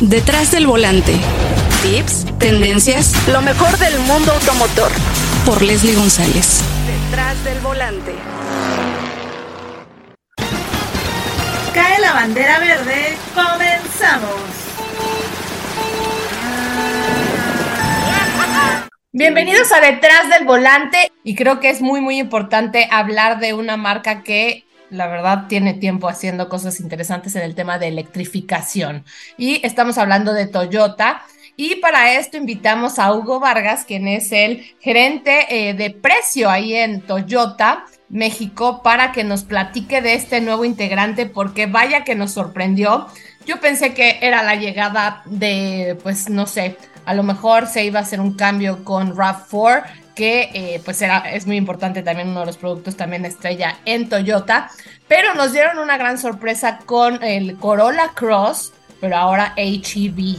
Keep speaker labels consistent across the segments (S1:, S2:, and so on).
S1: Detrás del volante. Tips, tendencias, lo mejor del mundo automotor. Por Leslie González. Detrás del volante.
S2: Cae la bandera verde. Comenzamos. Bienvenidos a Detrás del Volante y creo que es muy muy importante hablar de una marca que la verdad tiene tiempo haciendo cosas interesantes en el tema de electrificación. Y estamos hablando de Toyota. Y para esto invitamos a Hugo Vargas, quien es el gerente eh, de precio ahí en Toyota. México para que nos platique de este nuevo integrante porque vaya que nos sorprendió. Yo pensé que era la llegada de, pues no sé, a lo mejor se iba a hacer un cambio con RAV4 que eh, pues era, es muy importante también uno de los productos también estrella en Toyota, pero nos dieron una gran sorpresa con el Corolla Cross, pero ahora HEV.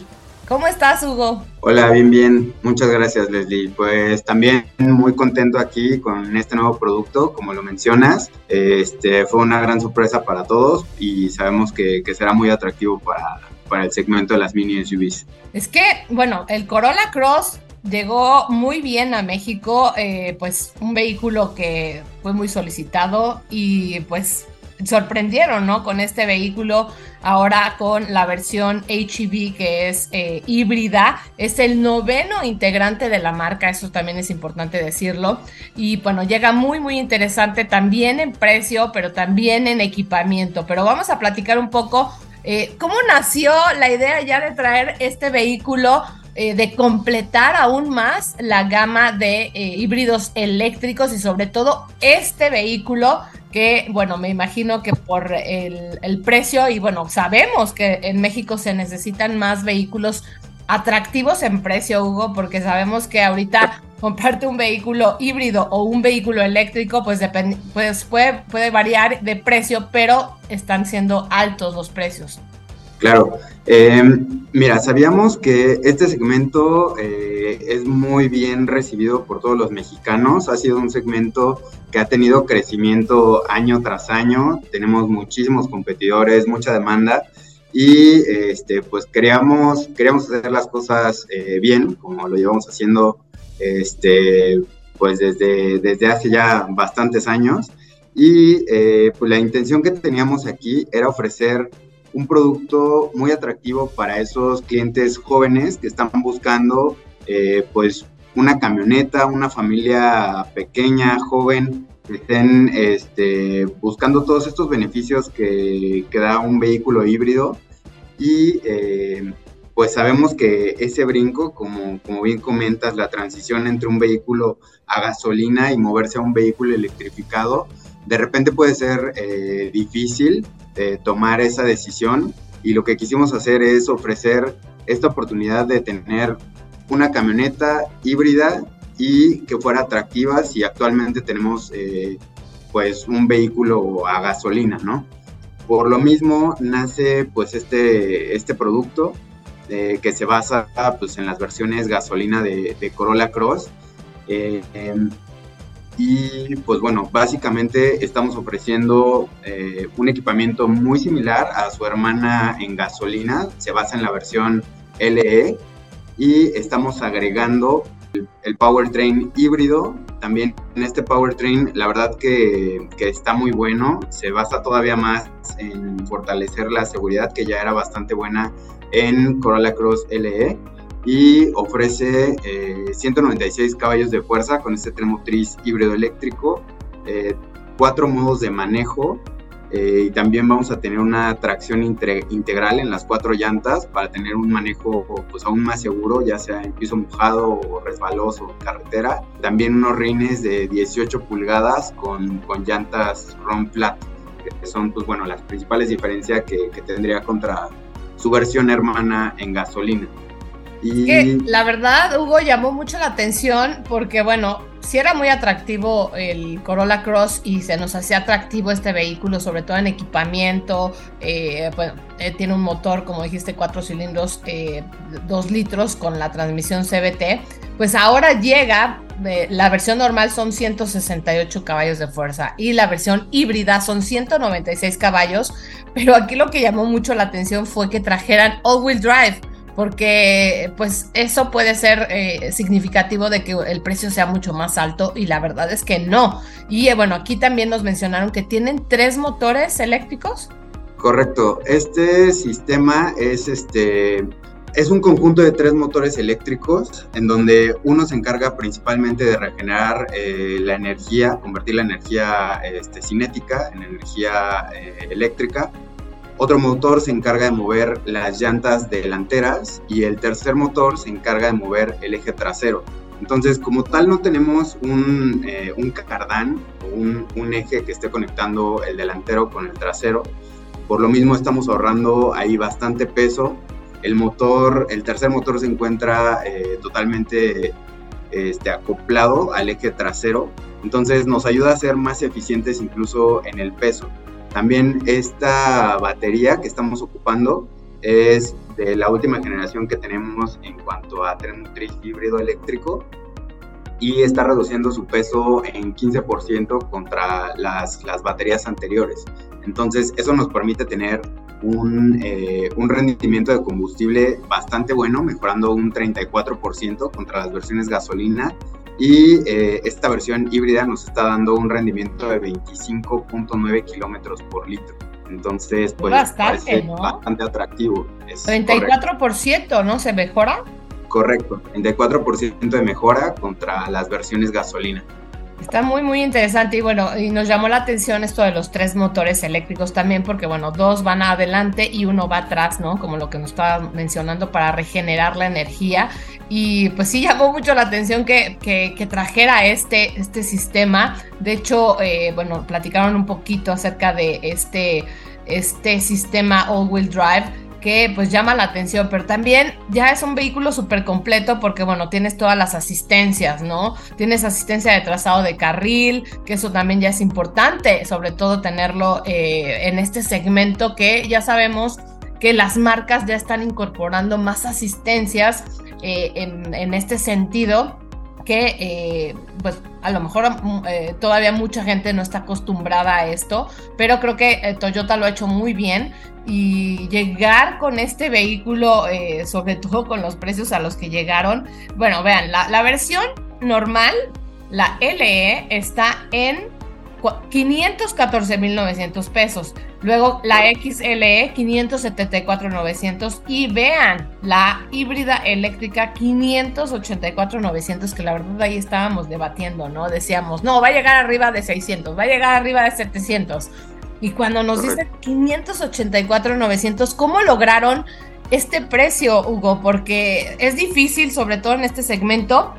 S2: ¿Cómo estás, Hugo?
S3: Hola, bien, bien. Muchas gracias, Leslie. Pues también muy contento aquí con este nuevo producto, como lo mencionas. Este fue una gran sorpresa para todos y sabemos que, que será muy atractivo para, para el segmento de las mini SUVs.
S2: Es que, bueno, el Corolla Cross llegó muy bien a México, eh, pues un vehículo que fue muy solicitado y pues sorprendieron, ¿no? Con este vehículo, ahora con la versión HEV que es eh, híbrida, es el noveno integrante de la marca, eso también es importante decirlo, y bueno, llega muy, muy interesante también en precio, pero también en equipamiento, pero vamos a platicar un poco eh, cómo nació la idea ya de traer este vehículo eh, de completar aún más la gama de eh, híbridos eléctricos y sobre todo este vehículo que, bueno, me imagino que por el, precio y bueno, sabemos que en México se necesitan más vehículos atractivos en precio, Hugo, porque sabemos que ahorita comprarte un vehículo híbrido o un vehículo eléctrico, pues, pues puede, puede variar de precio, pero están siendo altos los precios.
S3: Claro. Eh, mira, sabíamos que este segmento eh, es muy bien recibido por todos los mexicanos. Ha sido un segmento que ha tenido crecimiento año tras año. Tenemos muchísimos competidores, mucha demanda. Y este, pues queríamos, queríamos hacer las cosas eh, bien, como lo llevamos haciendo este, pues desde, desde hace ya bastantes años. Y pues la intención que teníamos aquí era ofrecer un producto muy atractivo para esos clientes jóvenes que están buscando eh, pues una camioneta, una familia pequeña, joven, que estén este, buscando todos estos beneficios que, que da un vehículo híbrido. Y eh, pues sabemos que ese brinco, como, bien comentas, la transición entre un vehículo a gasolina y moverse a un vehículo electrificado, de repente puede ser eh, difícil tomar esa decisión y lo que quisimos hacer es ofrecer esta oportunidad de tener una camioneta híbrida y que fuera atractiva si actualmente tenemos eh, pues un vehículo a gasolina, ¿no? Por lo mismo nace pues este, este producto eh, que se basa pues en las versiones gasolina de, Corolla Cross. Eh, em, y pues bueno, básicamente estamos ofreciendo eh, un equipamiento muy similar a su hermana en gasolina, se basa en la versión LE y estamos agregando el, powertrain híbrido. También en este powertrain, la verdad que, que, está muy bueno, se basa todavía más en fortalecer la seguridad que ya era bastante buena en Corolla Cross LE y ofrece 196 eh, caballos de fuerza con este tren motriz híbrido eléctrico, eh, cuatro modos de manejo eh, y también vamos a tener una tracción integral en las cuatro llantas para tener un manejo pues, aún más seguro, ya sea en piso mojado o resbaloso o carretera. También unos rines de 18 pulgadas con, con llantas ROM flat, que son pues, bueno, las principales diferencias que, que tendría contra su versión hermana en gasolina.
S2: Y... la verdad, Hugo, llamó mucho la atención porque, bueno, si era muy atractivo el Corolla Cross y se nos hacía atractivo este vehículo, sobre todo en equipamiento. Eh, bueno, eh, tiene un motor, como dijiste, cuatro cilindros, eh, dos litros con la transmisión CBT. Pues ahora llega, la versión normal son 168 caballos de fuerza y la versión híbrida son 196 caballos. Pero aquí lo que llamó mucho la atención fue que trajeran all-wheel drive porque pues eso puede ser eh, significativo de que el precio sea mucho más alto y la verdad es que no. Y eh, bueno, aquí también nos mencionaron que tienen tres motores eléctricos.
S3: Correcto, este sistema es este es un conjunto de tres motores eléctricos en donde uno se encarga principalmente de regenerar eh, la energía, convertir la energía este, cinética en energía eléctrica otro motor se encarga de mover las llantas delanteras y el tercer motor se encarga de mover el eje trasero. Entonces, como tal, no tenemos un, eh, un cardán o un, eje que esté conectando el delantero con el trasero. Por lo mismo, estamos ahorrando ahí bastante peso. El motor, el tercer motor se encuentra eh, totalmente este, acoplado al eje trasero. Entonces, nos ayuda a ser más eficientes incluso en el peso. También esta batería que estamos ocupando es de la última generación que tenemos en cuanto a tren motriz híbrido eléctrico y está reduciendo su peso en 15% contra las, las, baterías anteriores. Entonces eso nos permite tener un, eh, un rendimiento de combustible bastante bueno, mejorando un 34% contra las versiones gasolina y eh, esta versión híbrida nos está dando un rendimiento de 25.9 kilómetros por litro. Entonces, pues
S2: bastante, ¿no?
S3: bastante atractivo.
S2: 34%, ¿no? ¿Se mejora?
S3: Correcto, 34% de mejora contra las versiones gasolina.
S2: Está muy, muy interesante y bueno, y nos llamó la atención esto de los tres motores eléctricos también, porque bueno, dos van adelante y uno va atrás, ¿no? Como lo que nos estaba mencionando para regenerar la energía. Y pues sí llamó mucho la atención que, que, trajera este, este sistema. De hecho, eh, bueno, platicaron un poquito acerca de este, este sistema all-wheel drive que pues llama la atención, pero también ya es un vehículo súper completo porque bueno, tienes todas las asistencias, ¿no? Tienes asistencia de trazado de carril, que eso también ya es importante, sobre todo tenerlo eh, en este segmento que ya sabemos que las marcas ya están incorporando más asistencias eh, en, este sentido que eh, pues a lo mejor todavía mucha gente no está acostumbrada a esto, pero creo que Toyota lo ha hecho muy bien y llegar con este vehículo, eh, sobre todo con los precios a los que llegaron. Bueno, vean, la, versión normal, la LE, está en 514.900 pesos. Luego la XLE 574.900 y vean la híbrida eléctrica 584.900 que la verdad ahí estábamos debatiendo, ¿no? Decíamos, no, va a llegar arriba de 600, va a llegar arriba de 700. Y cuando nos dicen 584, 900, ¿cómo lograron este precio, Hugo? Porque es difícil, sobre todo en este segmento,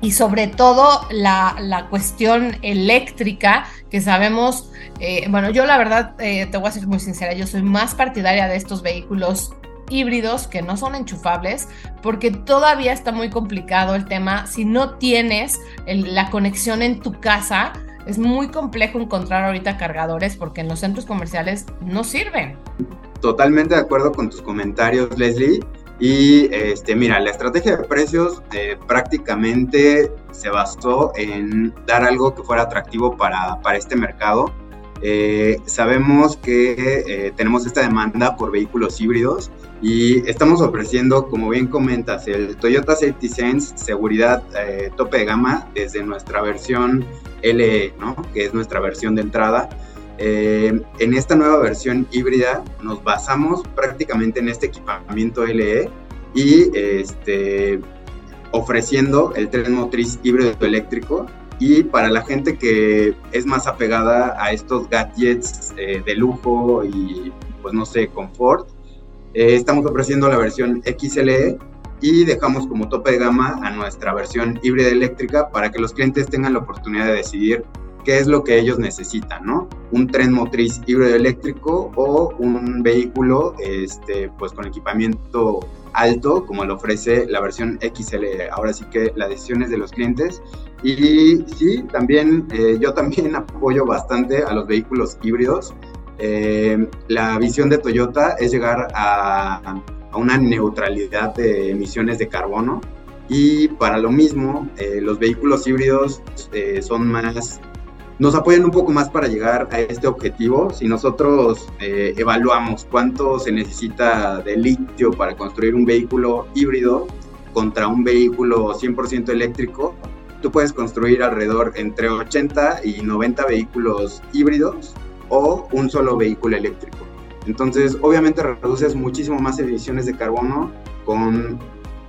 S2: y sobre todo la, cuestión eléctrica, que sabemos, eh, bueno, yo la verdad, eh, te voy a ser muy sincera, yo soy más partidaria de estos vehículos híbridos que no son enchufables, porque todavía está muy complicado el tema. Si no tienes la conexión en tu casa, es muy complejo encontrar ahorita cargadores porque en los centros comerciales no sirven.
S3: Totalmente de acuerdo con tus comentarios, Leslie. Y este, mira, la estrategia de precios eh, prácticamente se basó en dar algo que fuera atractivo para, para este mercado. Eh, sabemos que eh, tenemos esta demanda por vehículos híbridos y estamos ofreciendo, como bien comentas, el Toyota Safety Sense seguridad tope de gama desde nuestra versión LE, ¿no? que es nuestra versión de entrada. Eh, en esta nueva versión híbrida nos basamos prácticamente en este equipamiento LE y este, ofreciendo el tren motriz híbrido eléctrico. Y para la gente que es más apegada a estos gadgets eh, de lujo y pues no sé, confort, eh, estamos ofreciendo la versión XLE y dejamos como tope de gama a nuestra versión híbrida eléctrica para que los clientes tengan la oportunidad de decidir qué es lo que ellos necesitan, ¿no? Un tren motriz híbrido eléctrico o un vehículo este, pues con equipamiento alto como lo ofrece la versión XL. Ahora sí que la decisión es de los clientes y sí, también eh, yo también apoyo bastante a los vehículos híbridos. Eh, la visión de Toyota es llegar a una neutralidad de emisiones de carbono. Y para lo mismo, eh, los vehículos híbridos son más nos apoyan un poco más para llegar a este objetivo. Si nosotros eh, evaluamos cuánto se necesita de litio para construir un vehículo híbrido contra un vehículo 100% eléctrico, tú puedes construir alrededor entre 80 y 90 vehículos híbridos o un solo vehículo eléctrico. Entonces, obviamente reduces muchísimo más emisiones de carbono con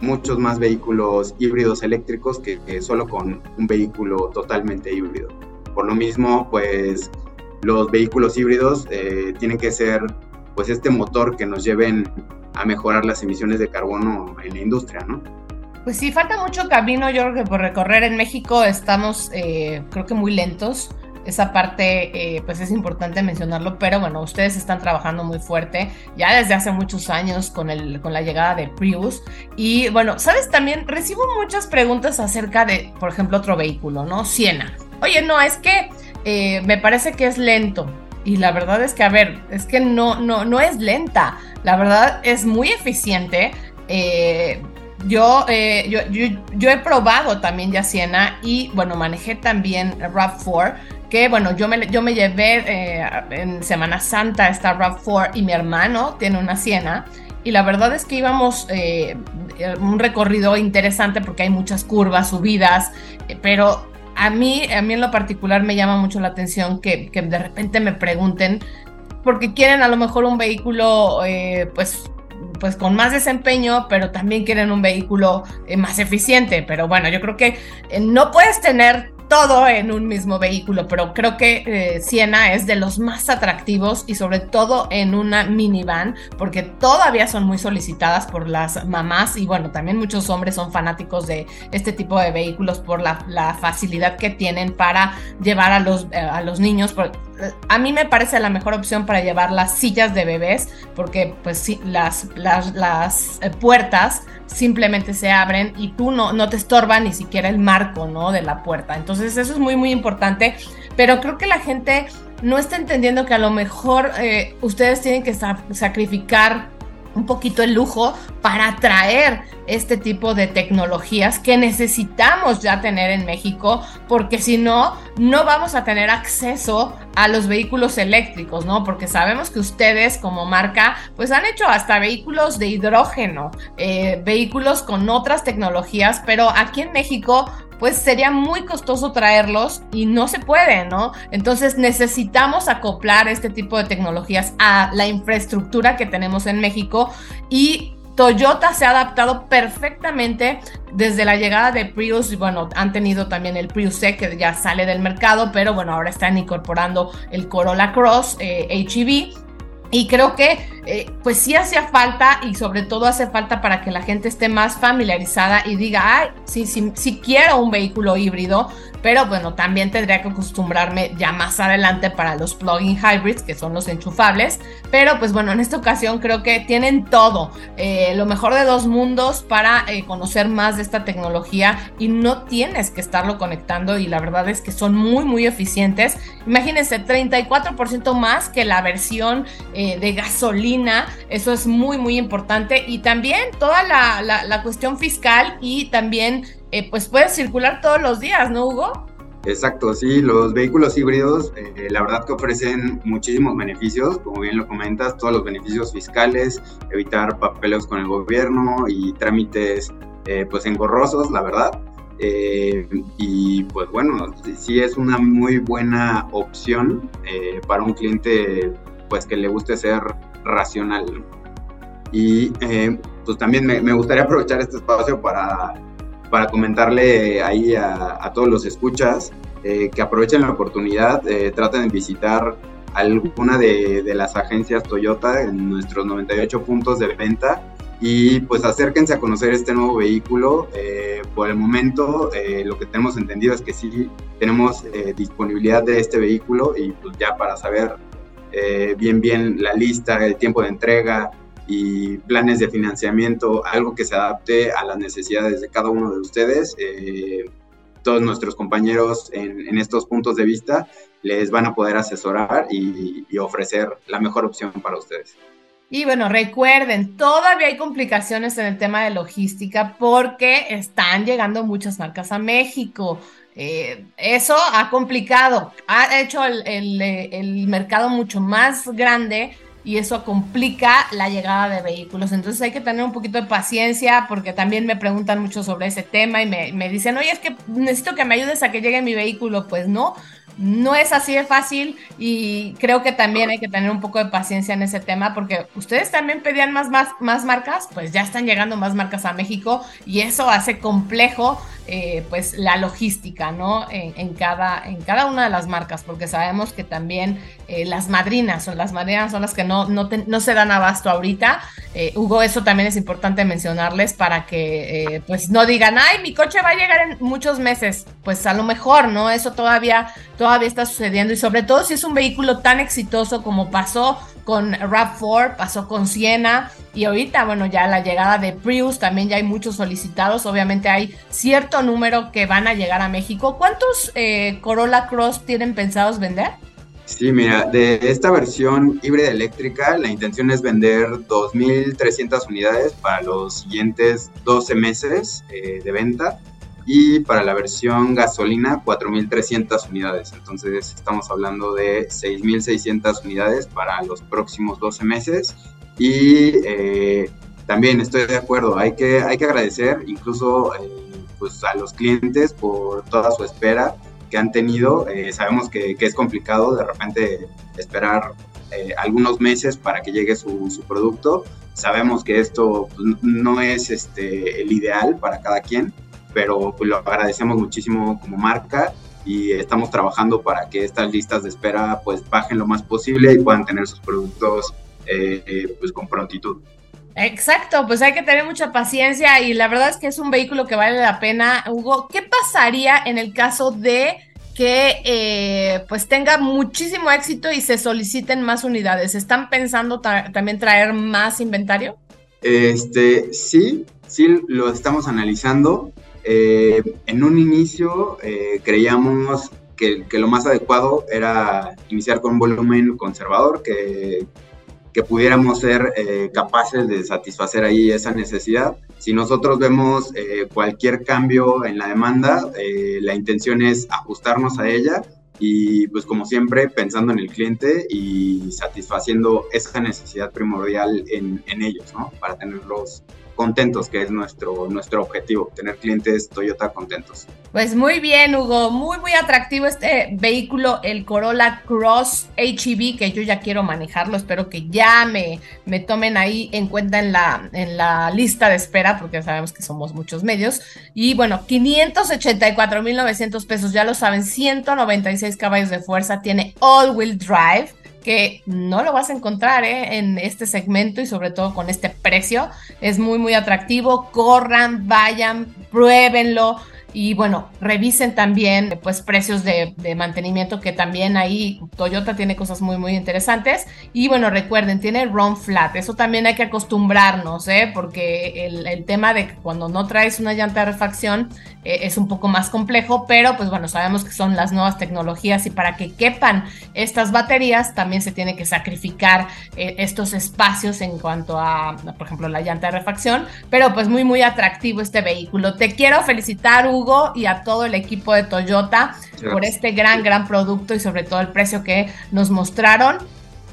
S3: muchos más vehículos híbridos eléctricos que, solo con un vehículo totalmente híbrido. Por lo mismo, pues los vehículos híbridos eh, tienen que ser pues este motor que nos lleven a mejorar las emisiones de carbono en la industria, ¿no?
S2: Pues sí, falta mucho camino, yo creo que por recorrer en México estamos, eh, creo que muy lentos esa parte, eh, pues es importante mencionarlo, pero bueno, ustedes están trabajando muy fuerte ya desde hace muchos años con, el, con la llegada de Prius. Y bueno, sabes, también recibo muchas preguntas acerca de, por ejemplo, otro vehículo, ¿no? Siena. Oye, no, es que eh, me parece que es lento. Y la verdad es que, a ver, es que no, no, no es lenta. La verdad es muy eficiente. Eh, yo, yo, yo, he probado también ya Siena y bueno, manejé también RAV4 que bueno, yo me, yo me llevé eh, en Semana Santa esta RAV4 y mi hermano tiene una Siena y la verdad es que íbamos eh, un recorrido interesante porque hay muchas curvas, subidas, eh, pero a mí, a mí en lo particular me llama mucho la atención que, que de repente me pregunten porque quieren a lo mejor un vehículo pues pues con más desempeño, pero también quieren un vehículo más eficiente. Pero bueno, yo creo que no puedes tener todo en un mismo vehículo, pero creo que eh, Siena es de los más atractivos y sobre todo en una minivan, porque todavía son muy solicitadas por las mamás y bueno, también muchos hombres son fanáticos de este tipo de vehículos por la, facilidad que tienen para llevar a los, eh, a los niños. Eh, a mí me parece la mejor opción para llevar las sillas de bebés, porque pues sí, las, las, las puertas simplemente se abren y tú no, no te estorba ni siquiera el marco, ¿no? De la puerta. Entonces eso es muy, muy importante, pero creo que la gente no está entendiendo que a lo mejor eh, ustedes tienen que sacrificar un poquito el lujo para atraer este tipo de tecnologías que necesitamos ya tener en México, porque si no, no vamos a tener acceso a los vehículos eléctricos, ¿no? Porque sabemos que ustedes como marca, pues han hecho hasta vehículos de hidrógeno, eh, vehículos con otras tecnologías, pero aquí en México pues sería muy costoso traerlos y no se puede, ¿no? Entonces necesitamos acoplar este tipo de tecnologías a la infraestructura que tenemos en México y Toyota se ha adaptado perfectamente desde la llegada de Prius, y bueno, han tenido también el Prius C que ya sale del mercado, pero bueno, ahora están incorporando el Corolla Cross eh, HEV y creo que eh, pues sí hacía falta y sobre todo hace falta para que la gente esté más familiarizada y diga, ay, sí, sí, sí quiero un vehículo híbrido, pero bueno, también tendría que acostumbrarme ya más adelante para los plug-in hybrids, que son los enchufables. Pero pues bueno, en esta ocasión creo que tienen todo, eh, lo mejor de dos mundos para eh, conocer más de esta tecnología y no tienes que estarlo conectando y la verdad es que son muy, muy eficientes. Imagínense, 34% más que la versión de gasolina, eso es muy, muy importante. Y también toda la, la cuestión fiscal y también eh, pues puedes circular todos los días, ¿no, Hugo?
S3: Exacto, sí, los vehículos híbridos, eh, la verdad que ofrecen muchísimos beneficios, como bien lo comentas, todos los beneficios fiscales, evitar papeles con el gobierno y trámites eh, pues engorrosos, la verdad. y pues bueno, sí es una muy buena opción para un cliente pues que le guste ser racional. Y pues también me, me gustaría aprovechar este espacio para para comentarle ahí a, todos los escuchas eh, que aprovechen la oportunidad, eh, traten de visitar alguna de, las agencias Toyota en nuestros 98 puntos de venta y pues acérquense a conocer este nuevo vehículo. Eh, por el momento lo que tenemos entendido es que sí tenemos disponibilidad de este vehículo y pues ya para saber bien bien la lista, el tiempo de entrega, y planes de financiamiento, algo que se adapte a las necesidades de cada uno de ustedes. Eh, todos nuestros compañeros en, estos puntos de vista les van a poder asesorar y, y ofrecer la mejor opción para ustedes.
S2: Y bueno, recuerden, todavía hay complicaciones en el tema de logística porque están llegando muchas marcas a México. Eh, eso ha complicado, ha hecho el, el mercado mucho más grande y eso complica la llegada de vehículos. Entonces hay que tener un poquito de paciencia porque también me preguntan mucho sobre ese tema y me, me dicen, oye, es que necesito que me ayudes a que llegue mi vehículo. Pues no, no es así de fácil y creo que también hay que tener un poco de paciencia en ese tema porque ustedes también pedían más, más, más marcas, pues ya están llegando más marcas a México y eso hace complejo eh, pues la logística, ¿no? En, cada, en cada una de las marcas, porque sabemos que también eh, las madrinas son las madrinas son las que no, no, se dan abasto ahorita. Eh, Hugo, eso también es importante mencionarles para que pues no digan, ay, mi coche va a llegar en muchos meses. Pues a lo mejor, ¿no? Eso todavía, todavía está sucediendo y sobre todo si es un vehículo tan exitoso como pasó con RAV4, pasó con Siena y ahorita, bueno, ya la llegada de Prius, también ya hay muchos solicitados, obviamente hay cierto número que van a llegar a México. ¿Cuántos eh, Corolla Cross tienen pensados vender?
S3: Sí, mira, de esta versión híbrida eléctrica, la intención es vender 2.300 unidades para los siguientes 12 meses eh, de venta y para la versión gasolina 4.300 unidades. Entonces estamos hablando de 6.600 unidades para los próximos 12 meses y eh, también estoy de acuerdo, hay que, hay que agradecer incluso eh, pues a los clientes por toda su espera que han tenido. Eh, sabemos que, que, es complicado de repente esperar algunos meses para que llegue su, su producto. Sabemos que esto pues, no es este, el ideal para cada quien, pero pues, lo agradecemos muchísimo como marca y estamos trabajando para que estas listas de espera pues bajen lo más posible y puedan tener sus productos eh, eh, pues con prontitud.
S2: Exacto, pues hay que tener mucha paciencia y la verdad es que es un vehículo que vale la pena. Hugo, ¿qué pasaría en el caso de que eh, pues tenga muchísimo éxito y se soliciten más unidades? ¿Están pensando también traer más inventario?
S3: Este, sí, sí lo estamos analizando. Eh, en un inicio eh, creíamos que, lo más adecuado era iniciar con un volumen conservador, que, que pudiéramos ser eh, capaces de satisfacer ahí esa necesidad. Si nosotros vemos cualquier cambio en la demanda, la intención es ajustarnos a ella y pues como siempre pensando en el cliente y satisfaciendo esa necesidad primordial en, en ellos, ¿no? Para tenerlos contentos, que es nuestro, nuestro objetivo, tener clientes Toyota contentos.
S2: Pues muy bien, Hugo, muy, muy atractivo este vehículo, el Corolla Cross HEV, que yo ya quiero manejarlo, espero que ya me, me tomen ahí en cuenta en la, en la lista de espera, porque sabemos que somos muchos medios. Y bueno, 584.900 pesos, ya lo saben, 196 caballos de fuerza, tiene all-wheel drive que no lo vas a encontrar ¿eh? en este segmento y sobre todo con este precio. Es muy, muy atractivo. Corran, vayan, pruébenlo. Y bueno, revisen también pues precios de, mantenimiento que también ahí Toyota tiene cosas muy muy interesantes. Y bueno, recuerden, tiene run flat. Eso también hay que acostumbrarnos, ¿eh? porque el, tema de que cuando no traes una llanta de refacción eh, es un poco más complejo, pero pues bueno, sabemos que son las nuevas tecnologías y para que quepan estas baterías también se tiene que sacrificar eh, estos espacios en cuanto a, por ejemplo, la llanta de refacción. Pero pues muy muy atractivo este vehículo. Te quiero felicitar, Hugo y a todo el equipo de Toyota por este gran, gran producto y sobre todo el precio que nos mostraron.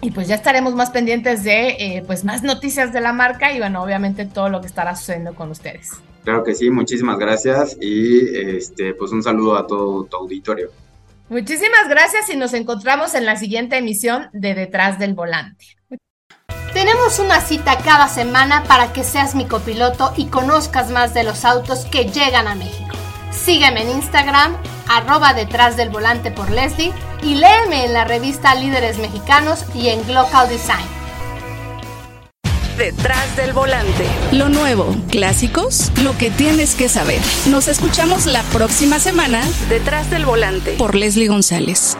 S2: Y pues ya estaremos más pendientes de eh, pues más noticias de la marca y bueno, obviamente todo lo que estará sucediendo con ustedes.
S3: Claro que sí, muchísimas gracias y este pues un saludo a todo tu auditorio.
S2: Muchísimas gracias y nos encontramos en la siguiente emisión de Detrás del Volante. Tenemos una cita cada semana para que seas mi copiloto y conozcas más de los autos que llegan a México. Sígueme en Instagram, arroba detrás del volante por Leslie y léeme en la revista Líderes Mexicanos y en Global Design.
S1: Detrás del volante. Lo nuevo, clásicos, lo que tienes que saber. Nos escuchamos la próxima semana. Detrás del volante por Leslie González.